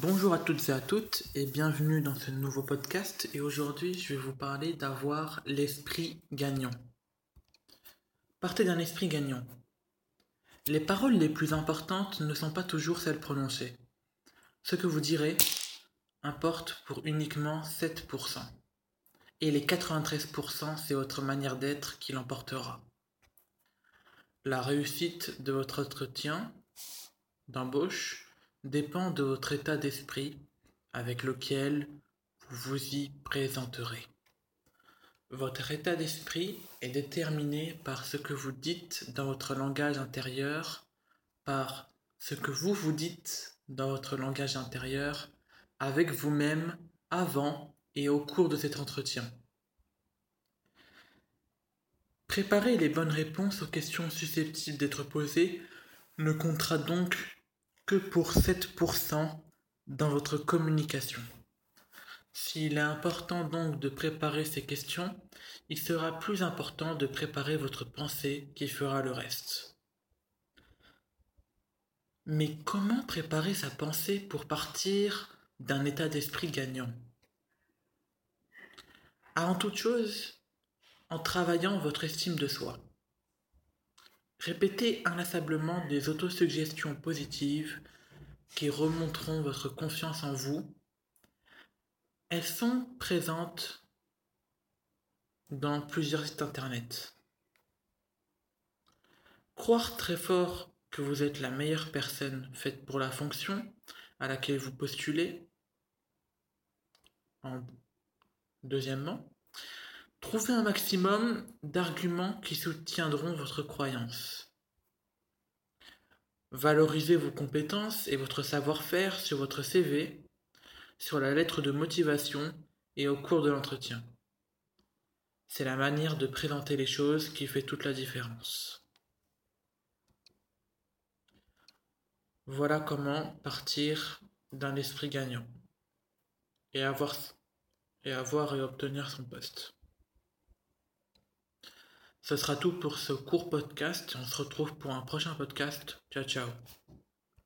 Bonjour à toutes et à toutes et bienvenue dans ce nouveau podcast et aujourd'hui je vais vous parler d'avoir l'esprit gagnant. Partez d'un esprit gagnant. Les paroles les plus importantes ne sont pas toujours celles prononcées. Ce que vous direz importe pour uniquement 7%. Et les 93% c'est votre manière d'être qui l'emportera. La réussite de votre entretien d'embauche dépend de votre état d'esprit avec lequel vous vous y présenterez. Votre état d'esprit est déterminé par ce que vous dites dans votre langage intérieur, par ce que vous vous dites dans votre langage intérieur avec vous-même avant et au cours de cet entretien. Préparer les bonnes réponses aux questions susceptibles d'être posées ne comptera donc que pour 7% dans votre communication. S'il est important donc de préparer ces questions, il sera plus important de préparer votre pensée qui fera le reste. Mais comment préparer sa pensée pour partir d'un état d'esprit gagnant? Avant toute chose, en travaillant votre estime de soi. Répétez inlassablement des autosuggestions positives qui remonteront votre confiance en vous. Elles sont présentes dans plusieurs sites internet. Croire très fort que vous êtes la meilleure personne faite pour la fonction à laquelle vous postulez. En... Deuxièmement, Trouvez un maximum d'arguments qui soutiendront votre croyance. Valorisez vos compétences et votre savoir-faire sur votre CV, sur la lettre de motivation et au cours de l'entretien. C'est la manière de présenter les choses qui fait toute la différence. Voilà comment partir d'un esprit gagnant et avoir, et avoir et obtenir son poste. Ce sera tout pour ce court podcast. On se retrouve pour un prochain podcast. Ciao ciao.